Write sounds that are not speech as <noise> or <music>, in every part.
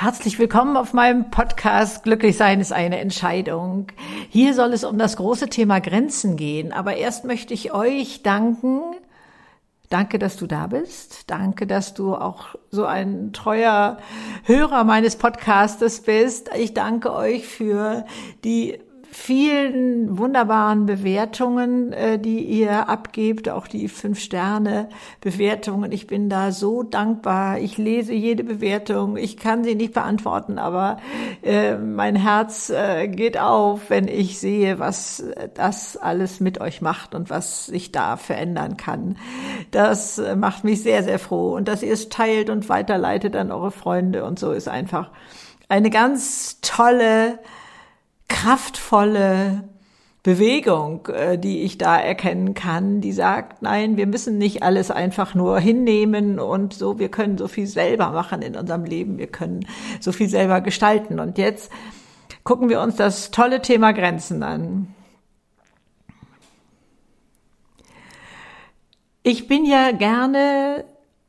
Herzlich willkommen auf meinem Podcast Glücklich sein ist eine Entscheidung. Hier soll es um das große Thema Grenzen gehen. Aber erst möchte ich euch danken. Danke, dass du da bist. Danke, dass du auch so ein treuer Hörer meines Podcastes bist. Ich danke euch für die vielen wunderbaren Bewertungen, äh, die ihr abgebt, auch die fünf Sterne Bewertungen. Ich bin da so dankbar. Ich lese jede Bewertung. Ich kann sie nicht beantworten, aber äh, mein Herz äh, geht auf, wenn ich sehe, was das alles mit euch macht und was sich da verändern kann. Das macht mich sehr, sehr froh. Und dass ihr es teilt und weiterleitet an eure Freunde und so ist einfach eine ganz tolle kraftvolle Bewegung, äh, die ich da erkennen kann, die sagt, nein, wir müssen nicht alles einfach nur hinnehmen und so, wir können so viel selber machen in unserem Leben, wir können so viel selber gestalten. Und jetzt gucken wir uns das tolle Thema Grenzen an. Ich bin ja gerne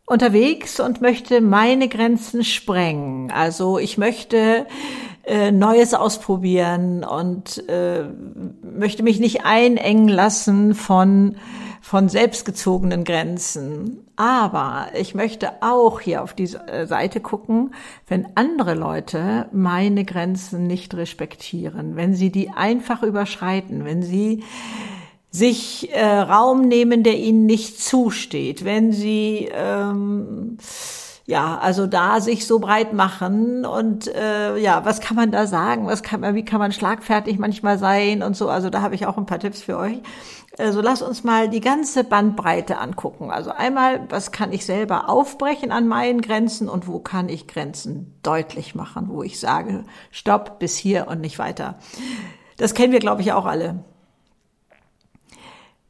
unterwegs und möchte meine Grenzen sprengen. Also ich möchte äh, Neues ausprobieren und äh, möchte mich nicht einengen lassen von von selbstgezogenen Grenzen. Aber ich möchte auch hier auf die äh, Seite gucken, wenn andere Leute meine Grenzen nicht respektieren, wenn sie die einfach überschreiten, wenn sie sich äh, Raum nehmen, der ihnen nicht zusteht, wenn sie ähm, ja, also da sich so breit machen und äh, ja, was kann man da sagen? Was kann man, wie kann man schlagfertig manchmal sein und so? Also da habe ich auch ein paar Tipps für euch. Also lass uns mal die ganze Bandbreite angucken. Also einmal, was kann ich selber aufbrechen an meinen Grenzen und wo kann ich Grenzen deutlich machen, wo ich sage, stopp bis hier und nicht weiter. Das kennen wir, glaube ich, auch alle.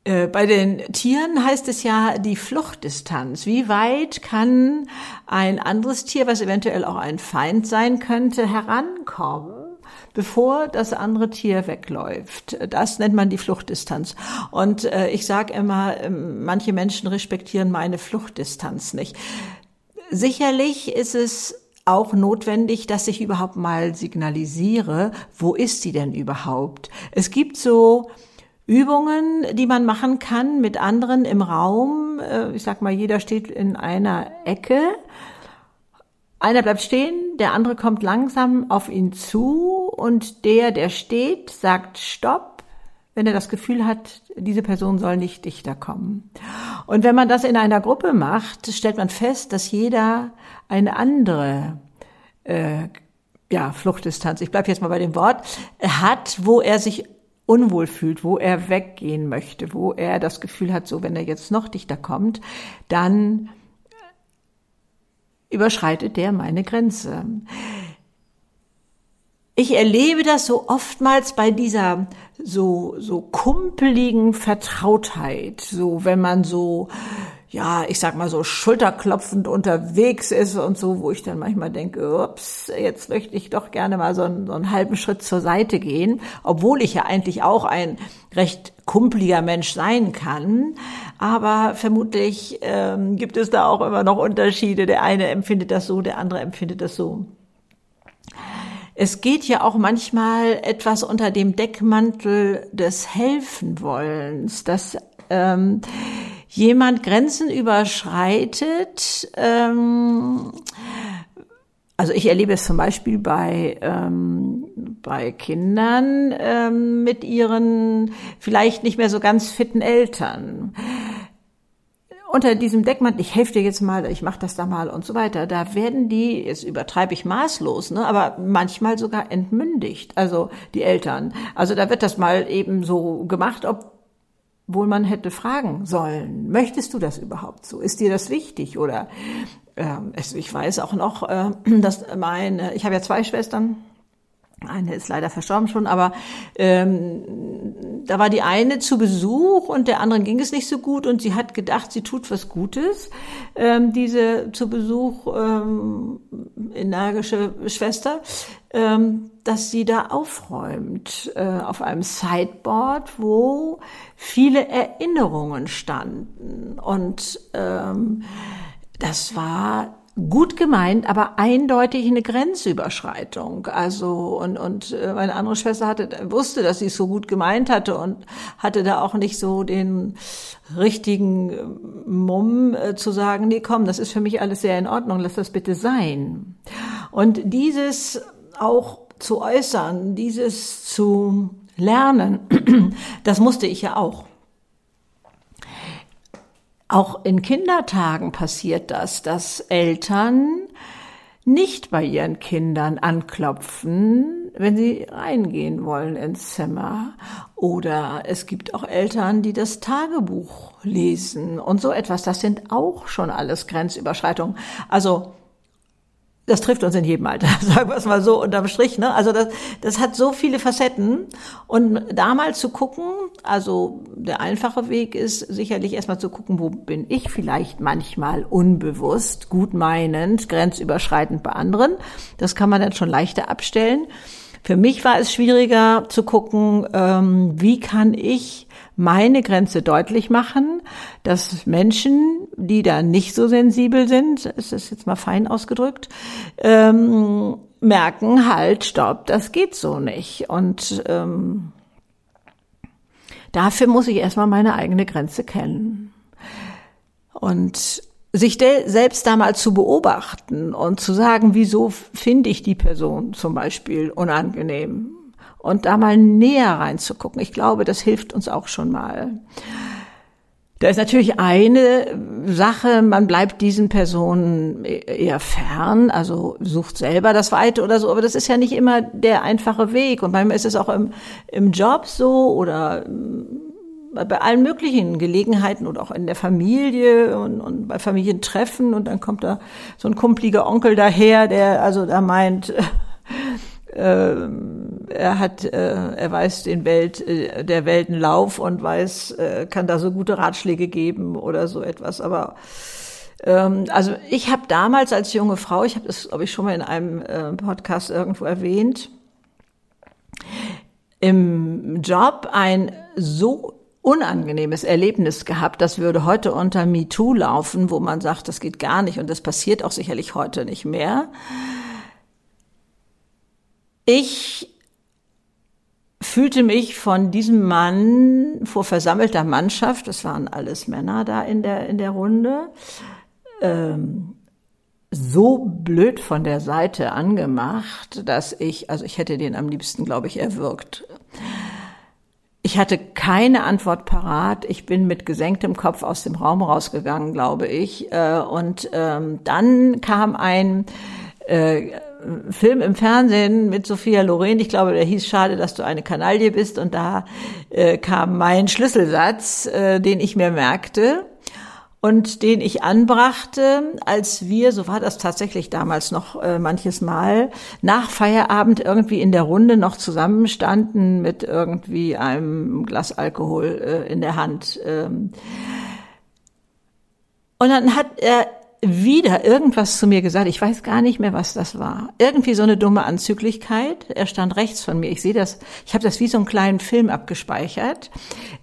Äh, bei den Tieren heißt es ja die Fluchtdistanz. Wie weit kann ein anderes Tier, was eventuell auch ein Feind sein könnte, herankommen? bevor das andere Tier wegläuft. Das nennt man die Fluchtdistanz. Und äh, ich sage immer, äh, manche Menschen respektieren meine Fluchtdistanz nicht. Sicherlich ist es auch notwendig, dass ich überhaupt mal signalisiere, wo ist sie denn überhaupt? Es gibt so Übungen, die man machen kann mit anderen im Raum. Äh, ich sag mal, jeder steht in einer Ecke. Einer bleibt stehen, der andere kommt langsam auf ihn zu und der, der steht, sagt Stopp, wenn er das Gefühl hat, diese Person soll nicht dichter kommen. Und wenn man das in einer Gruppe macht, stellt man fest, dass jeder eine andere äh, ja, Fluchtdistanz, ich bleibe jetzt mal bei dem Wort, hat, wo er sich unwohl fühlt, wo er weggehen möchte, wo er das Gefühl hat, so wenn er jetzt noch dichter kommt, dann überschreitet der meine Grenze. Ich erlebe das so oftmals bei dieser so, so kumpeligen Vertrautheit, so wenn man so ja, ich sag mal so schulterklopfend unterwegs ist und so, wo ich dann manchmal denke, ups, jetzt möchte ich doch gerne mal so einen, so einen halben Schritt zur Seite gehen, obwohl ich ja eigentlich auch ein recht kumpeliger Mensch sein kann. Aber vermutlich ähm, gibt es da auch immer noch Unterschiede. Der eine empfindet das so, der andere empfindet das so. Es geht ja auch manchmal etwas unter dem Deckmantel des Helfenwollens, dass ähm, jemand Grenzen überschreitet, ähm, also ich erlebe es zum Beispiel bei, ähm, bei Kindern ähm, mit ihren vielleicht nicht mehr so ganz fitten Eltern. Unter diesem Deckmantel, ich helfe dir jetzt mal, ich mache das da mal und so weiter, da werden die, jetzt übertreibe ich maßlos, ne, aber manchmal sogar entmündigt, also die Eltern. Also da wird das mal eben so gemacht, ob wohl man hätte fragen sollen, möchtest du das überhaupt so? Ist dir das wichtig? Oder äh, ich weiß auch noch, äh, <clears throat> dass meine, ich habe ja zwei Schwestern, eine ist leider verstorben schon, aber ähm, da war die eine zu Besuch und der anderen ging es nicht so gut und sie hat gedacht, sie tut was Gutes. Ähm, diese zu Besuch ähm, energische Schwester, ähm, dass sie da aufräumt äh, auf einem Sideboard, wo viele Erinnerungen standen und ähm, das war gut gemeint, aber eindeutig eine Grenzüberschreitung. Also und und äh, meine andere Schwester hatte wusste, dass sie es so gut gemeint hatte und hatte da auch nicht so den richtigen äh, Mumm äh, zu sagen, nee, komm, das ist für mich alles sehr in Ordnung, lass das bitte sein. Und dieses auch zu äußern, dieses zu lernen, <clears throat> das musste ich ja auch. Auch in Kindertagen passiert das, dass Eltern nicht bei ihren Kindern anklopfen, wenn sie reingehen wollen ins Zimmer. Oder es gibt auch Eltern, die das Tagebuch lesen und so etwas. Das sind auch schon alles Grenzüberschreitungen. Also das trifft uns in jedem Alter, <laughs> sagen wir es mal so unterm Strich. Ne? Also das, das hat so viele Facetten. Und da mal zu gucken, also der einfache Weg ist sicherlich erstmal zu gucken, wo bin ich vielleicht manchmal unbewusst, gut meinend, grenzüberschreitend bei anderen. Das kann man dann schon leichter abstellen. Für mich war es schwieriger zu gucken, ähm, wie kann ich meine Grenze deutlich machen, dass Menschen, die da nicht so sensibel sind, ist das jetzt mal fein ausgedrückt, ähm, merken halt, stopp, das geht so nicht. Und ähm, dafür muss ich erstmal meine eigene Grenze kennen. Und sich selbst da mal zu beobachten und zu sagen, wieso finde ich die Person zum Beispiel unangenehm? Und da mal näher reinzugucken. Ich glaube, das hilft uns auch schon mal. Da ist natürlich eine Sache, man bleibt diesen Personen eher fern, also sucht selber das Weite oder so, aber das ist ja nicht immer der einfache Weg. Und manchmal ist es auch im, im Job so oder bei allen möglichen Gelegenheiten oder auch in der Familie und, und bei Familientreffen und dann kommt da so ein kumpliger Onkel daher, der also da meint, <laughs> er hat, äh, er weiß den Welt, äh, der Weltenlauf und weiß, äh, kann da so gute Ratschläge geben oder so etwas. Aber ähm, also ich habe damals als junge Frau, ich habe das, glaube ich, schon mal in einem äh, Podcast irgendwo erwähnt, im Job ein so unangenehmes Erlebnis gehabt, das würde heute unter MeToo laufen, wo man sagt, das geht gar nicht und das passiert auch sicherlich heute nicht mehr. Ich fühlte mich von diesem Mann vor versammelter Mannschaft, das waren alles Männer da in der, in der Runde, ähm, so blöd von der Seite angemacht, dass ich, also ich hätte den am liebsten, glaube ich, erwürgt. Ich hatte keine Antwort parat. Ich bin mit gesenktem Kopf aus dem Raum rausgegangen, glaube ich. Äh, und ähm, dann kam ein äh, Film im Fernsehen mit Sophia Loren. Ich glaube, der hieß Schade, dass du eine Kanaille bist. Und da äh, kam mein Schlüsselsatz, äh, den ich mir merkte und den ich anbrachte, als wir, so war das tatsächlich damals noch äh, manches Mal, nach Feierabend irgendwie in der Runde noch zusammenstanden mit irgendwie einem Glas Alkohol äh, in der Hand. Ähm. Und dann hat er wieder irgendwas zu mir gesagt. Ich weiß gar nicht mehr, was das war. Irgendwie so eine dumme Anzüglichkeit. Er stand rechts von mir. Ich sehe das, ich habe das wie so einen kleinen Film abgespeichert.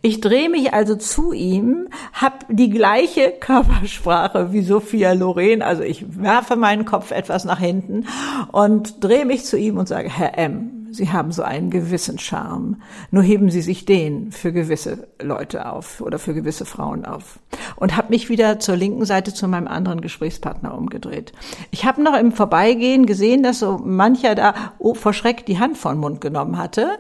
Ich drehe mich also zu ihm, habe die gleiche Körpersprache wie Sophia Loren. Also ich werfe meinen Kopf etwas nach hinten und drehe mich zu ihm und sage, Herr M., Sie haben so einen gewissen Charme. Nur heben Sie sich den für gewisse Leute auf oder für gewisse Frauen auf. Und habe mich wieder zur linken Seite zu meinem anderen Gesprächspartner umgedreht. Ich habe noch im Vorbeigehen gesehen, dass so mancher da oh, vor Schreck die Hand vor den Mund genommen hatte.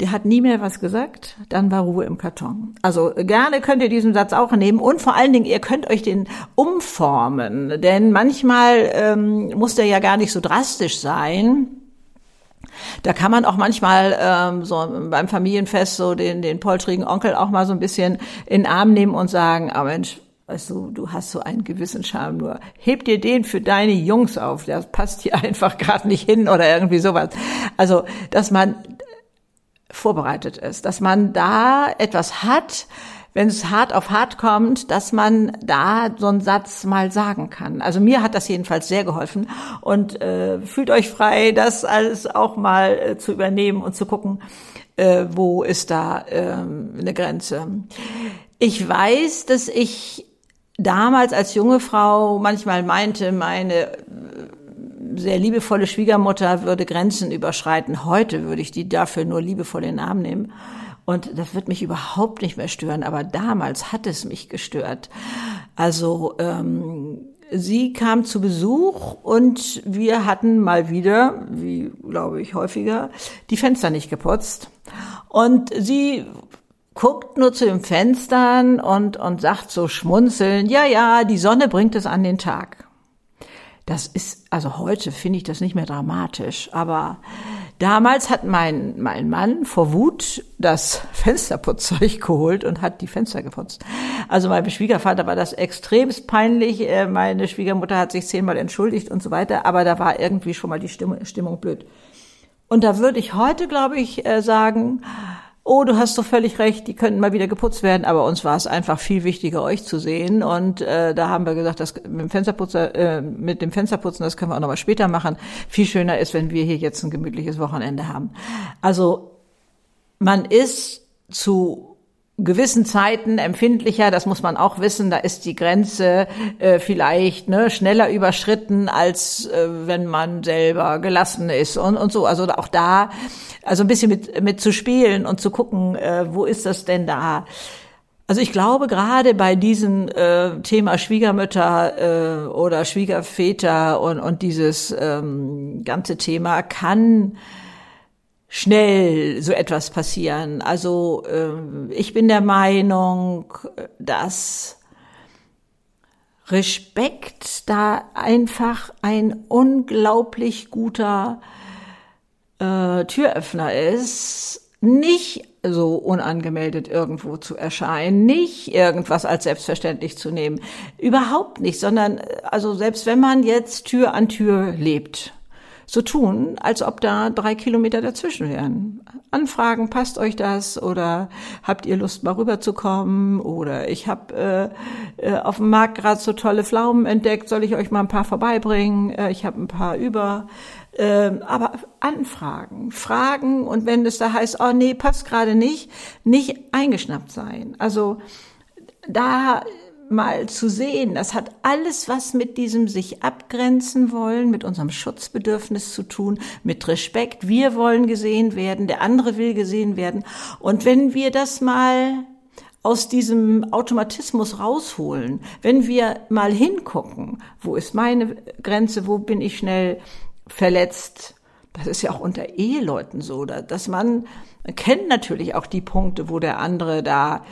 Der hat nie mehr was gesagt, dann war Ruhe im Karton. Also gerne könnt ihr diesen Satz auch nehmen und vor allen Dingen, ihr könnt euch den umformen, denn manchmal ähm, muss der ja gar nicht so drastisch sein. Da kann man auch manchmal ähm, so beim Familienfest so den, den poltrigen Onkel auch mal so ein bisschen in den Arm nehmen und sagen, ah Mensch, weißt du, du hast so einen gewissen Charme, nur heb dir den für deine Jungs auf, das passt hier <laughs> einfach gerade nicht hin oder irgendwie sowas. Also, dass man vorbereitet ist, dass man da etwas hat, wenn es hart auf hart kommt, dass man da so einen Satz mal sagen kann. Also mir hat das jedenfalls sehr geholfen und äh, fühlt euch frei, das alles auch mal äh, zu übernehmen und zu gucken, äh, wo ist da äh, eine Grenze. Ich weiß, dass ich damals als junge Frau manchmal meinte, meine sehr liebevolle Schwiegermutter würde Grenzen überschreiten. Heute würde ich die dafür nur liebevoll in den Arm nehmen. Und das wird mich überhaupt nicht mehr stören, aber damals hat es mich gestört. Also ähm, sie kam zu Besuch und wir hatten mal wieder, wie glaube ich häufiger, die Fenster nicht geputzt. Und sie guckt nur zu den Fenstern und, und sagt so schmunzeln, ja, ja, die Sonne bringt es an den Tag. Das ist, also heute finde ich das nicht mehr dramatisch, aber damals hat mein, mein Mann vor Wut das <laughs> Fensterputzzeug geholt und hat die Fenster geputzt. Also meinem Schwiegervater war das extremst peinlich. Äh, meine Schwiegermutter hat sich zehnmal entschuldigt und so weiter, aber da war irgendwie schon mal die Stimmung, Stimmung blöd. Und da würde ich heute, glaube ich, äh, sagen, oh, du hast doch völlig recht, die könnten mal wieder geputzt werden, aber uns war es einfach viel wichtiger, euch zu sehen. Und äh, da haben wir gesagt, das mit dem Fensterputzer, äh, mit dem Fensterputzen, das können wir auch noch mal später machen. Viel schöner ist, wenn wir hier jetzt ein gemütliches Wochenende haben. Also man ist zu gewissen Zeiten empfindlicher, das muss man auch wissen, da ist die Grenze äh, vielleicht ne, schneller überschritten, als äh, wenn man selber gelassen ist und, und so. Also auch da, also ein bisschen mit, mit zu spielen und zu gucken, äh, wo ist das denn da? Also ich glaube gerade bei diesem äh, Thema Schwiegermütter äh, oder Schwiegerväter und, und dieses ähm, ganze Thema kann schnell so etwas passieren. Also äh, ich bin der Meinung, dass Respekt da einfach ein unglaublich guter äh, Türöffner ist, nicht so unangemeldet irgendwo zu erscheinen, nicht irgendwas als selbstverständlich zu nehmen, überhaupt nicht, sondern also selbst wenn man jetzt Tür an Tür lebt, so tun, als ob da drei Kilometer dazwischen wären. Anfragen, passt euch das oder habt ihr Lust mal rüberzukommen oder ich habe äh, äh, auf dem Markt gerade so tolle Pflaumen entdeckt, soll ich euch mal ein paar vorbeibringen? Äh, ich habe ein paar über. Äh, aber Anfragen, Fragen und wenn es da heißt, oh nee, passt gerade nicht, nicht eingeschnappt sein. Also da mal zu sehen, das hat alles was mit diesem sich abgrenzen wollen, mit unserem Schutzbedürfnis zu tun, mit Respekt. Wir wollen gesehen werden, der andere will gesehen werden. Und wenn wir das mal aus diesem Automatismus rausholen, wenn wir mal hingucken, wo ist meine Grenze, wo bin ich schnell verletzt, das ist ja auch unter Eheleuten so, dass man, kennt natürlich auch die Punkte, wo der andere da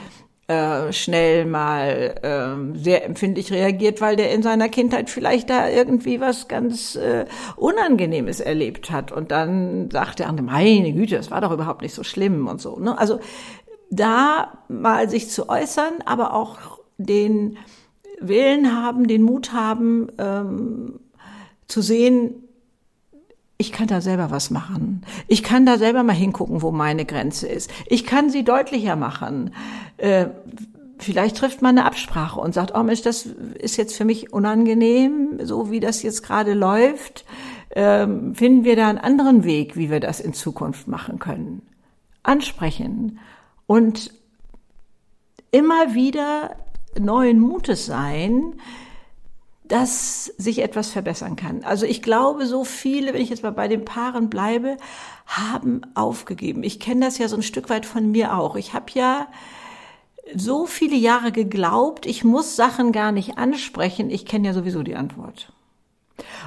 äh, schnell mal äh, sehr empfindlich reagiert, weil der in seiner Kindheit vielleicht da irgendwie was ganz äh, Unangenehmes erlebt hat. Und dann sagt der andere, meine Güte, das war doch überhaupt nicht so schlimm und so. Ne? Also da mal sich zu äußern, aber auch den Willen haben, den Mut haben, ähm, zu sehen, ich kann da selber was machen. Ich kann da selber mal hingucken, wo meine Grenze ist. Ich kann sie deutlicher machen. Äh, vielleicht trifft man eine Absprache und sagt, oh Mensch, das ist jetzt für mich unangenehm, so wie das jetzt gerade läuft. Ähm, finden wir da einen anderen Weg, wie wir das in Zukunft machen können? Ansprechen und immer wieder neuen Mutes sein, dass sich etwas verbessern kann. Also ich glaube, so viele, wenn ich jetzt mal bei den Paaren bleibe, haben aufgegeben. Ich kenne das ja so ein Stück weit von mir auch. Ich habe ja so viele Jahre geglaubt, ich muss Sachen gar nicht ansprechen. Ich kenne ja sowieso die Antwort.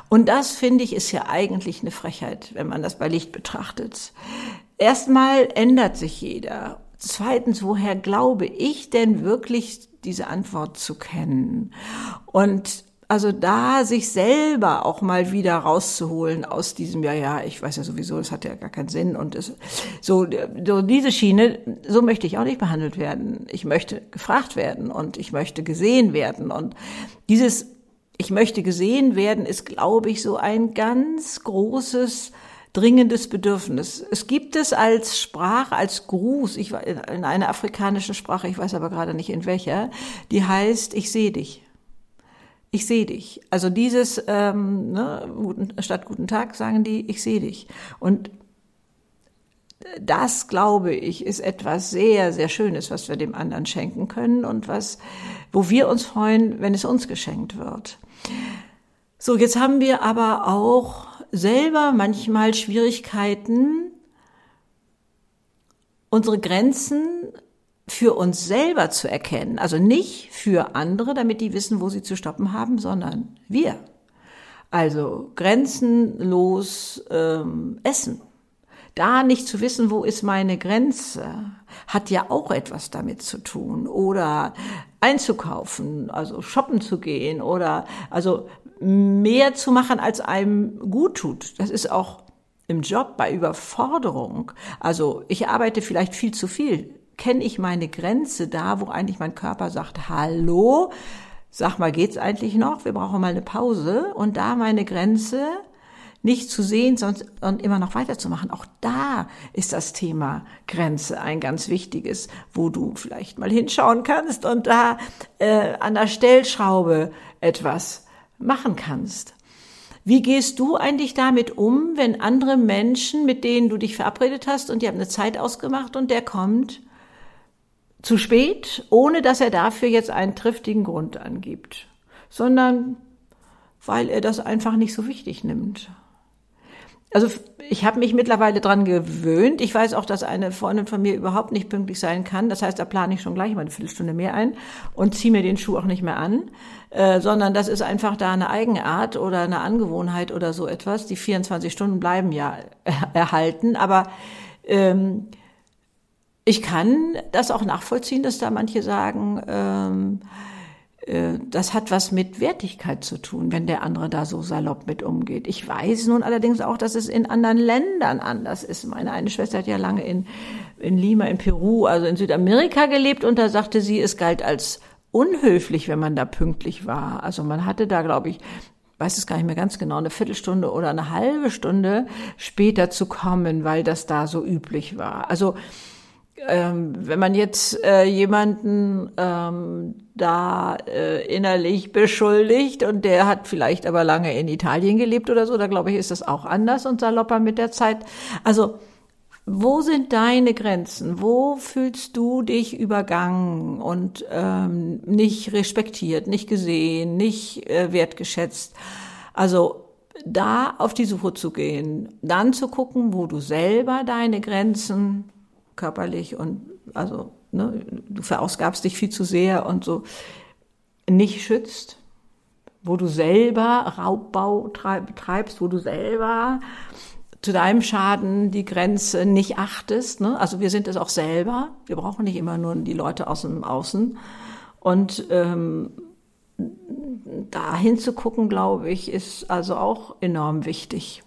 Und das finde ich ist ja eigentlich eine Frechheit, wenn man das bei Licht betrachtet. Erstmal ändert sich jeder. Zweitens, woher glaube ich denn wirklich diese Antwort zu kennen? Und also da sich selber auch mal wieder rauszuholen aus diesem, ja, ja, ich weiß ja sowieso, das hat ja gar keinen Sinn und es, so, so diese Schiene, so möchte ich auch nicht behandelt werden. Ich möchte gefragt werden und ich möchte gesehen werden und dieses, ich möchte gesehen werden, ist, glaube ich, so ein ganz großes, dringendes Bedürfnis. Es gibt es als Sprache, als Gruß, ich, in einer afrikanischen Sprache, ich weiß aber gerade nicht in welcher, die heißt, ich sehe dich ich sehe dich. Also dieses, ähm, ne, guten, statt guten Tag sagen die, ich sehe dich. Und das, glaube ich, ist etwas sehr, sehr Schönes, was wir dem anderen schenken können und was, wo wir uns freuen, wenn es uns geschenkt wird. So, jetzt haben wir aber auch selber manchmal Schwierigkeiten, unsere Grenzen für uns selber zu erkennen. Also nicht für andere, damit die wissen, wo sie zu stoppen haben, sondern wir. Also grenzenlos ähm, essen. Da nicht zu wissen, wo ist meine Grenze, hat ja auch etwas damit zu tun. Oder einzukaufen, also shoppen zu gehen oder also mehr zu machen, als einem gut tut. Das ist auch im Job bei Überforderung. Also ich arbeite vielleicht viel zu viel. Kenne ich meine Grenze da, wo eigentlich mein Körper sagt, hallo, sag mal, geht's eigentlich noch? Wir brauchen mal eine Pause. Und da meine Grenze nicht zu sehen, sonst und immer noch weiterzumachen. Auch da ist das Thema Grenze ein ganz wichtiges, wo du vielleicht mal hinschauen kannst und da äh, an der Stellschraube etwas machen kannst. Wie gehst du eigentlich damit um, wenn andere Menschen, mit denen du dich verabredet hast und die haben eine Zeit ausgemacht und der kommt zu spät, ohne dass er dafür jetzt einen triftigen Grund angibt, sondern weil er das einfach nicht so wichtig nimmt? Also ich habe mich mittlerweile dran gewöhnt. Ich weiß auch, dass eine Freundin von mir überhaupt nicht pünktlich sein kann. Das heißt, da plane ich schon gleich mal eine Viertelstunde mehr ein und ziehe mir den Schuh auch nicht mehr an, äh, sondern das ist einfach da eine Eigenart oder eine Angewohnheit oder so etwas. Die 24 Stunden bleiben ja <laughs> erhalten, aber ähm, ich kann das auch nachvollziehen, dass da manche sagen, ähm, äh, das hat was mit Wertigkeit zu tun, wenn der andere da so salopp mit umgeht. Ich weiß nun allerdings auch, dass es in anderen Ländern anders ist. Meine eine Schwester hat ja lange in, in Lima, in Peru, also in Südamerika gelebt und da sagte sie, es galt als unhöflich, wenn man da pünktlich war. Also man hatte da, glaube ich, weiß es gar nicht mehr ganz genau, eine Viertelstunde oder eine halbe Stunde später zu kommen, weil das da so üblich war. Also ähm, wenn man jetzt äh, jemanden ähm, da äh, innerlich beschuldigt und der hat vielleicht aber lange in Italien gelebt oder so, da glaube ich, ist das auch anders und salopper mit der Zeit. Also wo sind deine Grenzen? Wo fühlst du dich übergangen und ähm, nicht respektiert, nicht gesehen, nicht äh, wertgeschätzt? Also da auf die Suche zu gehen, dann zu gucken, wo du selber deine Grenzen körperlich und also ne, du verausgabst dich viel zu sehr und so nicht schützt, wo du selber Raubbau betreibst, wo du selber zu deinem Schaden die Grenze nicht achtest. Ne? Also wir sind es auch selber. Wir brauchen nicht immer nur die Leute aus dem Außen. Und ähm, da hinzugucken, glaube ich, ist also auch enorm wichtig.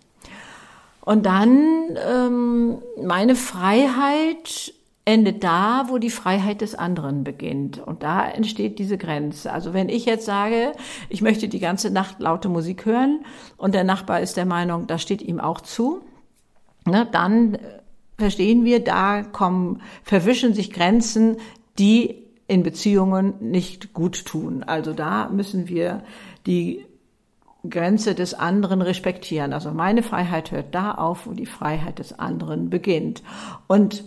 Und dann ähm, meine Freiheit endet da, wo die Freiheit des anderen beginnt. Und da entsteht diese Grenze. Also wenn ich jetzt sage, ich möchte die ganze Nacht laute Musik hören und der Nachbar ist der Meinung, das steht ihm auch zu, ne, dann verstehen wir, da kommen, verwischen sich Grenzen, die in Beziehungen nicht gut tun. Also da müssen wir die Grenze des anderen respektieren. Also meine Freiheit hört da auf, wo die Freiheit des anderen beginnt. Und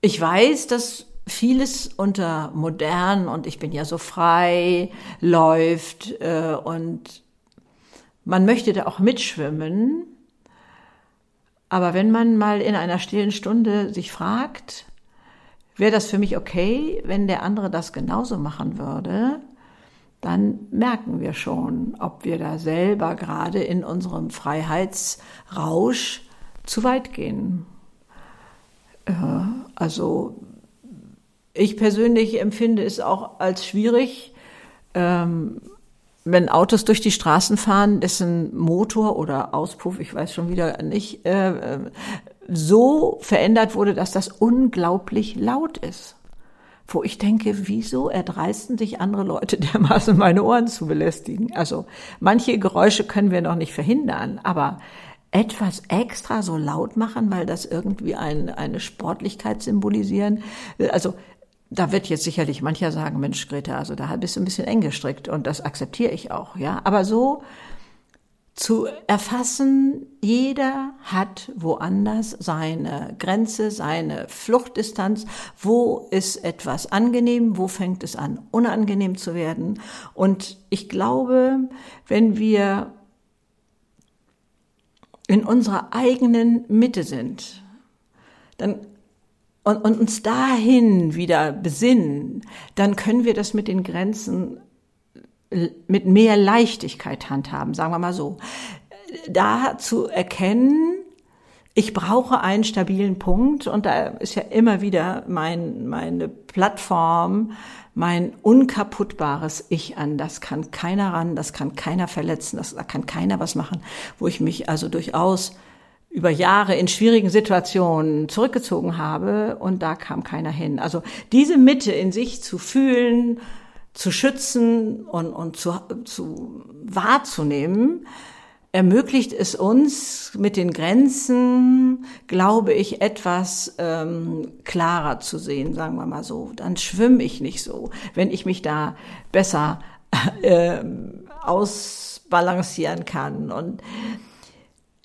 ich weiß, dass vieles unter modern und ich bin ja so frei läuft äh, und man möchte da auch mitschwimmen. Aber wenn man mal in einer stillen Stunde sich fragt, wäre das für mich okay, wenn der andere das genauso machen würde, dann merken wir schon, ob wir da selber gerade in unserem Freiheitsrausch zu weit gehen. Äh, also ich persönlich empfinde es auch als schwierig, ähm, wenn Autos durch die Straßen fahren, dessen Motor oder Auspuff, ich weiß schon wieder nicht, äh, so verändert wurde, dass das unglaublich laut ist wo ich denke, wieso erdreisten sich andere Leute <laughs> dermaßen meine Ohren zu belästigen? Also manche Geräusche können wir noch nicht verhindern, aber etwas extra so laut machen, weil das irgendwie ein, eine Sportlichkeit symbolisieren. Also da wird jetzt sicherlich mancher sagen, Mensch, Greta, also da bist du ein bisschen eng gestrickt und das akzeptiere ich auch, ja. Aber so zu erfassen, jeder hat woanders seine Grenze, seine Fluchtdistanz, wo ist etwas angenehm, wo fängt es an unangenehm zu werden. Und ich glaube, wenn wir in unserer eigenen Mitte sind, dann und, und uns dahin wieder besinnen, dann können wir das mit den Grenzen mit mehr Leichtigkeit handhaben, sagen wir mal so. Da zu erkennen, ich brauche einen stabilen Punkt und da ist ja immer wieder mein, meine Plattform, mein unkaputtbares Ich an. Das kann keiner ran, das kann keiner verletzen, das, da kann keiner was machen, wo ich mich also durchaus über Jahre in schwierigen Situationen zurückgezogen habe und da kam keiner hin. Also diese Mitte in sich zu fühlen, zu schützen und, und zu, zu wahrzunehmen, ermöglicht es uns mit den Grenzen, glaube ich, etwas ähm, klarer zu sehen, sagen wir mal so. Dann schwimme ich nicht so, wenn ich mich da besser <laughs> äh, ausbalancieren kann. Und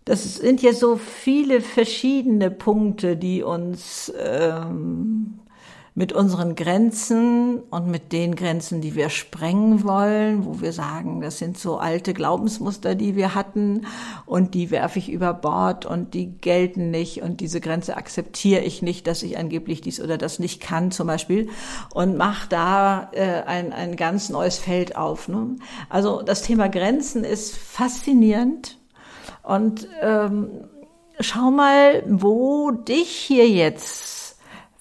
das sind ja so viele verschiedene Punkte, die uns ähm, mit unseren Grenzen und mit den Grenzen, die wir sprengen wollen, wo wir sagen, das sind so alte Glaubensmuster, die wir hatten und die werfe ich über Bord und die gelten nicht und diese Grenze akzeptiere ich nicht, dass ich angeblich dies oder das nicht kann zum Beispiel und mache da äh, ein, ein ganz neues Feld auf. Ne? Also das Thema Grenzen ist faszinierend und ähm, schau mal, wo dich hier jetzt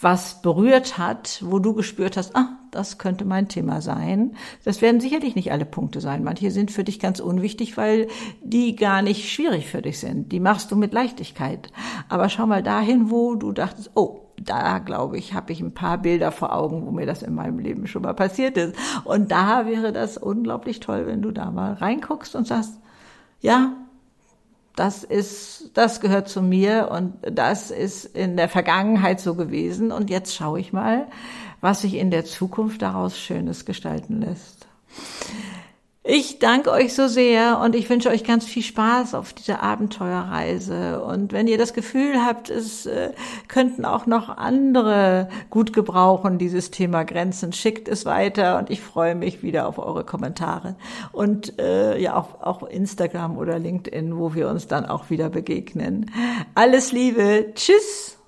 was berührt hat, wo du gespürt hast, ah, das könnte mein Thema sein. Das werden sicherlich nicht alle Punkte sein. Manche sind für dich ganz unwichtig, weil die gar nicht schwierig für dich sind. Die machst du mit Leichtigkeit. Aber schau mal dahin, wo du dachtest, oh, da glaube ich, habe ich ein paar Bilder vor Augen, wo mir das in meinem Leben schon mal passiert ist. Und da wäre das unglaublich toll, wenn du da mal reinguckst und sagst, ja, das ist, das gehört zu mir und das ist in der Vergangenheit so gewesen und jetzt schaue ich mal, was sich in der Zukunft daraus Schönes gestalten lässt. Ich danke euch so sehr und ich wünsche euch ganz viel Spaß auf dieser Abenteuerreise. Und wenn ihr das Gefühl habt, es äh, könnten auch noch andere gut gebrauchen, dieses Thema Grenzen, schickt es weiter und ich freue mich wieder auf eure Kommentare. Und äh, ja, auch, auch Instagram oder LinkedIn, wo wir uns dann auch wieder begegnen. Alles Liebe. Tschüss.